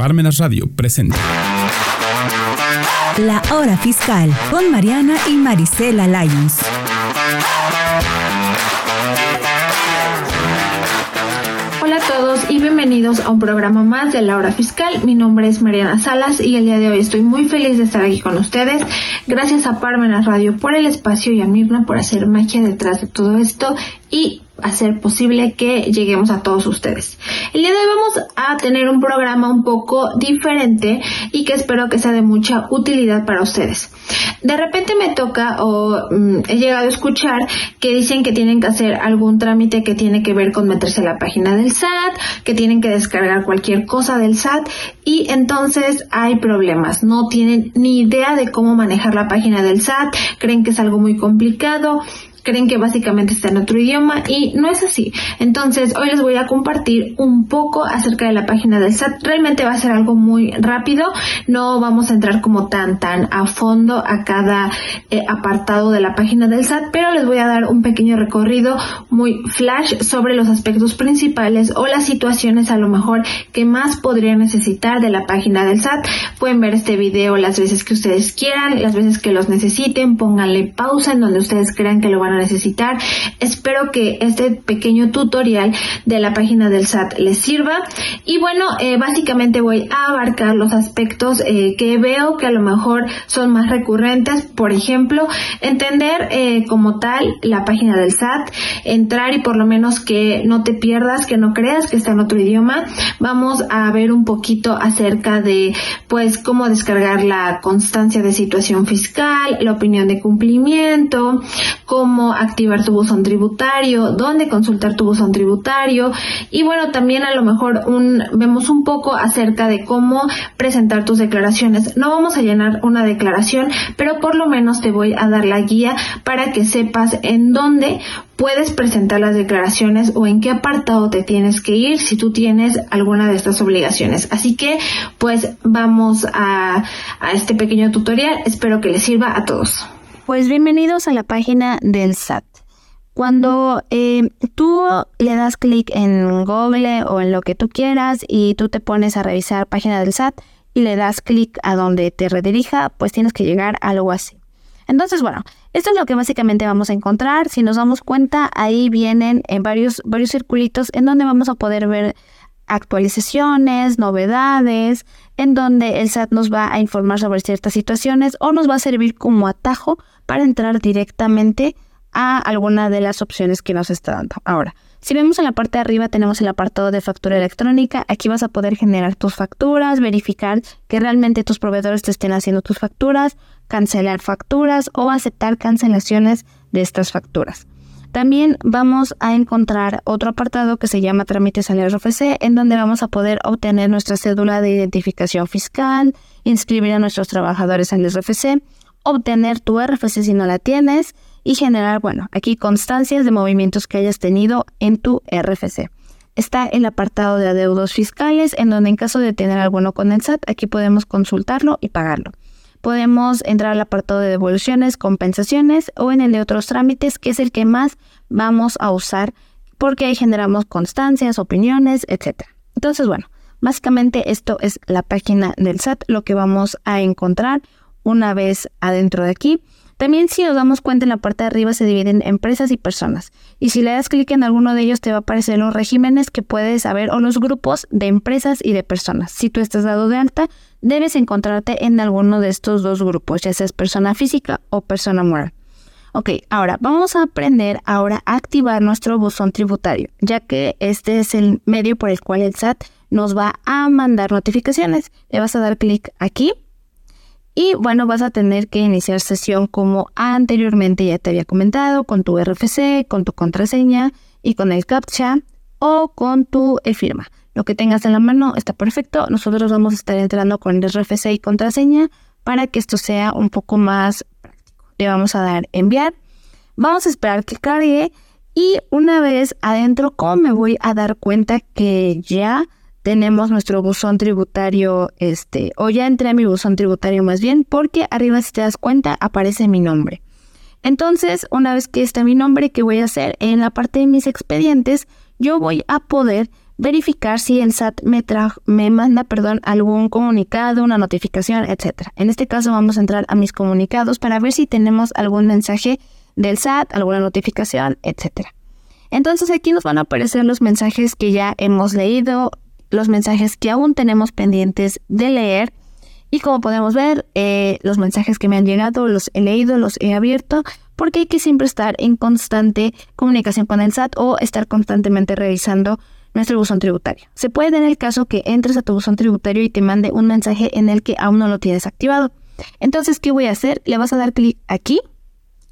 Parmenas Radio presenta. La Hora Fiscal con Mariana y Marisela Lyons. Hola a todos y bienvenidos a un programa más de La Hora Fiscal. Mi nombre es Mariana Salas y el día de hoy estoy muy feliz de estar aquí con ustedes. Gracias a Parmenas Radio por el espacio y a Mirna por hacer magia detrás de todo esto y hacer posible que lleguemos a todos ustedes. El día de hoy vamos a tener un programa un poco diferente y que espero que sea de mucha utilidad para ustedes. De repente me toca o mm, he llegado a escuchar que dicen que tienen que hacer algún trámite que tiene que ver con meterse a la página del SAT, que tienen que descargar cualquier cosa del SAT y entonces hay problemas. No tienen ni idea de cómo manejar la página del SAT, creen que es algo muy complicado creen que básicamente está en otro idioma y no es así. Entonces, hoy les voy a compartir un poco acerca de la página del SAT. Realmente va a ser algo muy rápido, no vamos a entrar como tan tan a fondo a cada eh, apartado de la página del SAT, pero les voy a dar un pequeño recorrido muy flash sobre los aspectos principales o las situaciones a lo mejor que más podrían necesitar de la página del SAT. Pueden ver este video las veces que ustedes quieran, las veces que los necesiten, pónganle pausa en donde ustedes crean que lo van a necesitar. Espero que este pequeño tutorial de la página del SAT les sirva. Y bueno, eh, básicamente voy a abarcar los aspectos eh, que veo que a lo mejor son más recurrentes. Por ejemplo, entender eh, como tal la página del SAT, entrar y por lo menos que no te pierdas, que no creas que está en otro idioma. Vamos a ver un poquito acerca de pues cómo descargar la constancia de situación fiscal, la opinión de cumplimiento, cómo activar tu buzón tributario, dónde consultar tu buzón tributario y bueno, también a lo mejor un, vemos un poco acerca de cómo presentar tus declaraciones. No vamos a llenar una declaración, pero por lo menos te voy a dar la guía para que sepas en dónde puedes presentar las declaraciones o en qué apartado te tienes que ir si tú tienes alguna de estas obligaciones. Así que pues vamos a, a este pequeño tutorial. Espero que les sirva a todos. Pues bienvenidos a la página del SAT. Cuando eh, tú le das clic en Google o en lo que tú quieras y tú te pones a revisar página del SAT y le das clic a donde te redirija, pues tienes que llegar a algo así. Entonces, bueno, esto es lo que básicamente vamos a encontrar. Si nos damos cuenta, ahí vienen en varios, varios circulitos en donde vamos a poder ver actualizaciones, novedades, en donde el SAT nos va a informar sobre ciertas situaciones o nos va a servir como atajo para entrar directamente a alguna de las opciones que nos está dando. Ahora, si vemos en la parte de arriba tenemos el apartado de factura electrónica, aquí vas a poder generar tus facturas, verificar que realmente tus proveedores te estén haciendo tus facturas, cancelar facturas o aceptar cancelaciones de estas facturas. También vamos a encontrar otro apartado que se llama trámites al RFC, en donde vamos a poder obtener nuestra cédula de identificación fiscal, inscribir a nuestros trabajadores al RFC, obtener tu RFC si no la tienes y generar, bueno, aquí constancias de movimientos que hayas tenido en tu RFC. Está el apartado de adeudos fiscales, en donde en caso de tener alguno con el SAT, aquí podemos consultarlo y pagarlo. Podemos entrar al apartado de devoluciones, compensaciones o en el de otros trámites, que es el que más vamos a usar porque ahí generamos constancias, opiniones, etc. Entonces, bueno, básicamente esto es la página del SAT, lo que vamos a encontrar una vez adentro de aquí. También si nos damos cuenta en la parte de arriba se dividen empresas y personas. Y si le das clic en alguno de ellos te va a aparecer los regímenes que puedes saber o los grupos de empresas y de personas. Si tú estás dado de alta, debes encontrarte en alguno de estos dos grupos, ya seas persona física o persona moral. Ok, ahora vamos a aprender ahora a activar nuestro buzón tributario, ya que este es el medio por el cual el SAT nos va a mandar notificaciones. Le vas a dar clic aquí y bueno, vas a tener que iniciar sesión como anteriormente ya te había comentado, con tu RFC, con tu contraseña y con el CAPTCHA o con tu e-firma. Lo que tengas en la mano está perfecto. Nosotros vamos a estar entrando con el RFC y contraseña para que esto sea un poco más práctico. Le vamos a dar enviar. Vamos a esperar que cargue y una vez adentro, ¿cómo me voy a dar cuenta que ya tenemos nuestro buzón tributario, este, o ya entré a mi buzón tributario más bien, porque arriba si te das cuenta aparece mi nombre. Entonces, una vez que está mi nombre, ¿qué voy a hacer? En la parte de mis expedientes, yo voy a poder verificar si el SAT me, me manda perdón, algún comunicado, una notificación, etc. En este caso vamos a entrar a mis comunicados para ver si tenemos algún mensaje del SAT, alguna notificación, etc. Entonces aquí nos van a aparecer los mensajes que ya hemos leído, los mensajes que aún tenemos pendientes de leer y como podemos ver, eh, los mensajes que me han llegado los he leído, los he abierto, porque hay que siempre estar en constante comunicación con el SAT o estar constantemente revisando nuestro buzón tributario. Se puede en el caso que entres a tu buzón tributario y te mande un mensaje en el que aún no lo tienes activado. Entonces, ¿qué voy a hacer? Le vas a dar clic aquí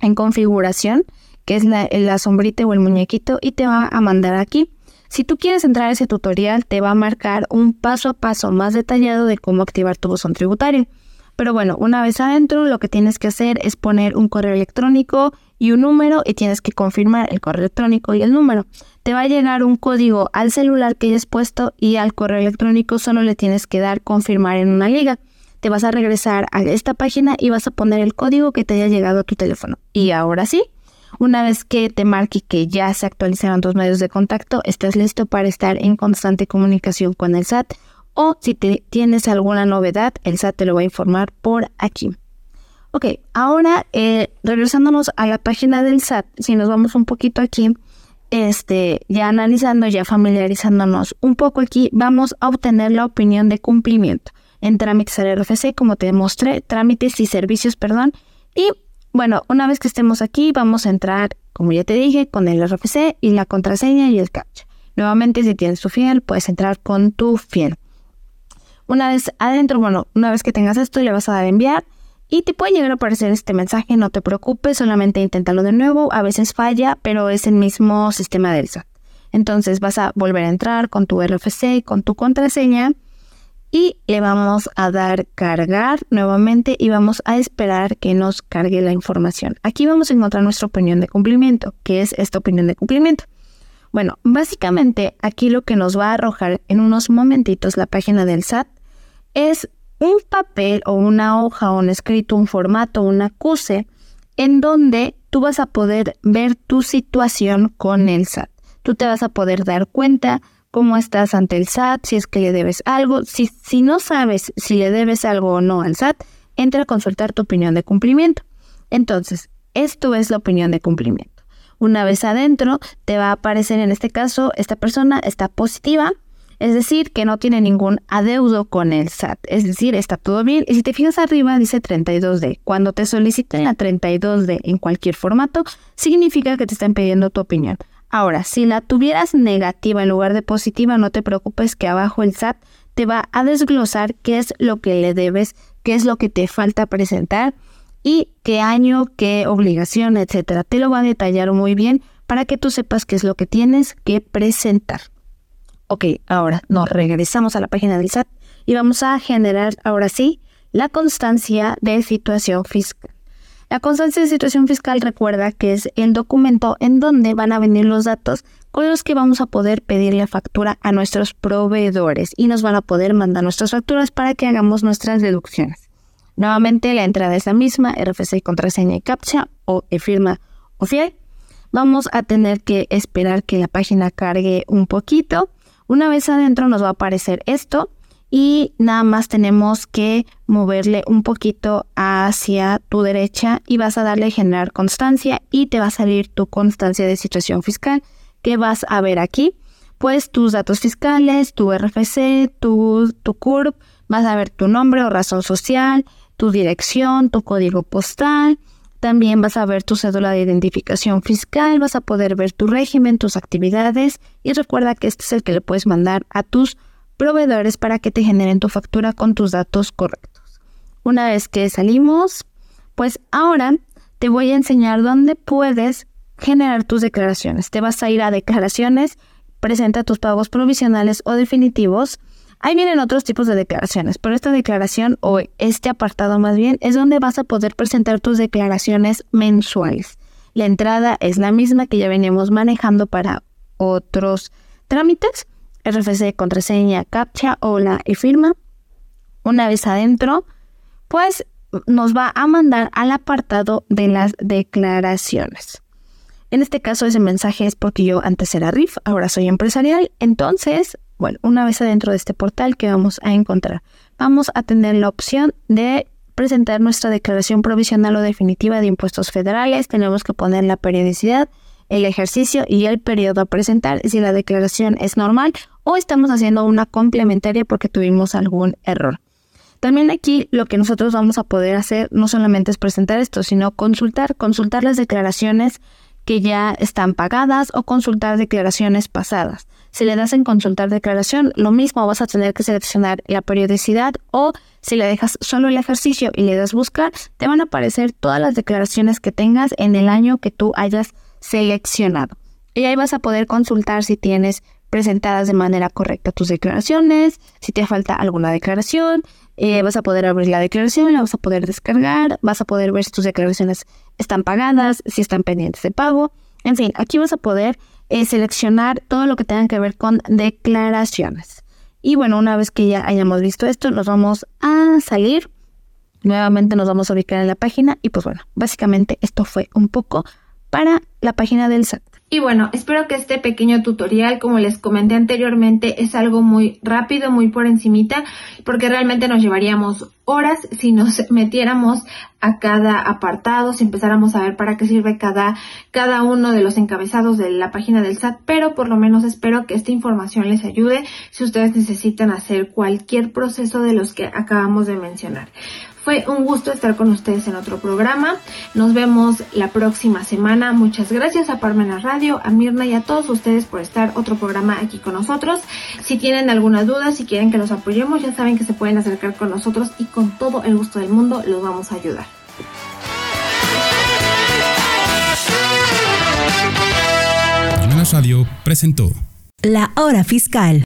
en configuración, que es la, la sombrita o el muñequito, y te va a mandar aquí. Si tú quieres entrar a ese tutorial, te va a marcar un paso a paso más detallado de cómo activar tu buzón tributario. Pero bueno, una vez adentro, lo que tienes que hacer es poner un correo electrónico y un número y tienes que confirmar el correo electrónico y el número. Te va a llegar un código al celular que hayas puesto y al correo electrónico solo le tienes que dar confirmar en una liga. Te vas a regresar a esta página y vas a poner el código que te haya llegado a tu teléfono. Y ahora sí, una vez que te marque que ya se actualizaron tus medios de contacto, estás listo para estar en constante comunicación con el SAT o si tienes alguna novedad, el SAT te lo va a informar por aquí. Ok, ahora eh, regresándonos a la página del SAT, si nos vamos un poquito aquí, este, ya analizando, ya familiarizándonos un poco aquí, vamos a obtener la opinión de cumplimiento en trámites al RFC, como te demostré, trámites y servicios, perdón, y bueno, una vez que estemos aquí, vamos a entrar, como ya te dije, con el RFC y la contraseña y el captcha. Nuevamente, si tienes tu fiel, puedes entrar con tu fiel. Una vez adentro, bueno, una vez que tengas esto, le vas a dar enviar y te puede llegar a aparecer este mensaje, no te preocupes, solamente inténtalo de nuevo, a veces falla, pero es el mismo sistema del SAT. Entonces vas a volver a entrar con tu RFC, con tu contraseña y le vamos a dar cargar nuevamente y vamos a esperar que nos cargue la información. Aquí vamos a encontrar nuestra opinión de cumplimiento, que es esta opinión de cumplimiento. Bueno, básicamente aquí lo que nos va a arrojar en unos momentitos la página del SAT es un papel o una hoja o un escrito, un formato, un acuse, en donde tú vas a poder ver tu situación con el SAT. Tú te vas a poder dar cuenta cómo estás ante el SAT, si es que le debes algo. Si, si no sabes si le debes algo o no al SAT, entra a consultar tu opinión de cumplimiento. Entonces, esto es la opinión de cumplimiento. Una vez adentro, te va a aparecer en este caso, esta persona está positiva, es decir, que no tiene ningún adeudo con el SAT, es decir, está todo bien. Y si te fijas arriba, dice 32D. Cuando te soliciten la 32D en cualquier formato, significa que te están pidiendo tu opinión. Ahora, si la tuvieras negativa en lugar de positiva, no te preocupes que abajo el SAT te va a desglosar qué es lo que le debes, qué es lo que te falta presentar y qué año, qué obligación, etcétera. Te lo va a detallar muy bien para que tú sepas qué es lo que tienes que presentar. Ok, ahora nos regresamos a la página del SAT y vamos a generar ahora sí la constancia de situación fiscal. La constancia de situación fiscal recuerda que es el documento en donde van a venir los datos con los que vamos a poder pedir la factura a nuestros proveedores y nos van a poder mandar nuestras facturas para que hagamos nuestras deducciones. Nuevamente la entrada es la misma, RFC, contraseña y captcha o e firma o fiel. Vamos a tener que esperar que la página cargue un poquito. Una vez adentro nos va a aparecer esto y nada más tenemos que moverle un poquito hacia tu derecha y vas a darle generar constancia y te va a salir tu constancia de situación fiscal que vas a ver aquí. Pues tus datos fiscales, tu RFC, tu, tu CURP, vas a ver tu nombre o razón social, tu dirección, tu código postal. También vas a ver tu cédula de identificación fiscal, vas a poder ver tu régimen, tus actividades y recuerda que este es el que le puedes mandar a tus proveedores para que te generen tu factura con tus datos correctos. Una vez que salimos, pues ahora te voy a enseñar dónde puedes generar tus declaraciones. Te vas a ir a declaraciones, presenta tus pagos provisionales o definitivos. Ahí vienen otros tipos de declaraciones, pero esta declaración o este apartado más bien es donde vas a poder presentar tus declaraciones mensuales. La entrada es la misma que ya veníamos manejando para otros trámites, RFC, contraseña, captcha o la e-firma. Una vez adentro, pues nos va a mandar al apartado de las declaraciones. En este caso ese mensaje es porque yo antes era RIF, ahora soy empresarial. Entonces, bueno, una vez adentro de este portal, ¿qué vamos a encontrar? Vamos a tener la opción de presentar nuestra declaración provisional o definitiva de impuestos federales. Tenemos que poner la periodicidad, el ejercicio y el periodo a presentar si la declaración es normal o estamos haciendo una complementaria porque tuvimos algún error. También aquí lo que nosotros vamos a poder hacer no solamente es presentar esto, sino consultar, consultar las declaraciones que ya están pagadas o consultar declaraciones pasadas. Si le das en consultar declaración, lo mismo vas a tener que seleccionar la periodicidad o si le dejas solo el ejercicio y le das buscar, te van a aparecer todas las declaraciones que tengas en el año que tú hayas seleccionado. Y ahí vas a poder consultar si tienes presentadas de manera correcta tus declaraciones, si te falta alguna declaración, eh, vas a poder abrir la declaración, la vas a poder descargar, vas a poder ver si tus declaraciones están pagadas, si están pendientes de pago. En fin, aquí vas a poder eh, seleccionar todo lo que tenga que ver con declaraciones. Y bueno, una vez que ya hayamos visto esto, nos vamos a salir. Nuevamente nos vamos a ubicar en la página y pues bueno, básicamente esto fue un poco para la página del SAT. Y bueno, espero que este pequeño tutorial, como les comenté anteriormente, es algo muy rápido, muy por encimita, porque realmente nos llevaríamos horas si nos metiéramos a cada apartado, si empezáramos a ver para qué sirve cada, cada uno de los encabezados de la página del SAT, pero por lo menos espero que esta información les ayude si ustedes necesitan hacer cualquier proceso de los que acabamos de mencionar. Fue un gusto estar con ustedes en otro programa. Nos vemos la próxima semana. Muchas gracias a Parmena Radio, a Mirna y a todos ustedes por estar otro programa aquí con nosotros. Si tienen alguna duda, si quieren que los apoyemos, ya saben que se pueden acercar con nosotros y con todo el gusto del mundo los vamos a ayudar. Radio presentó La Hora Fiscal.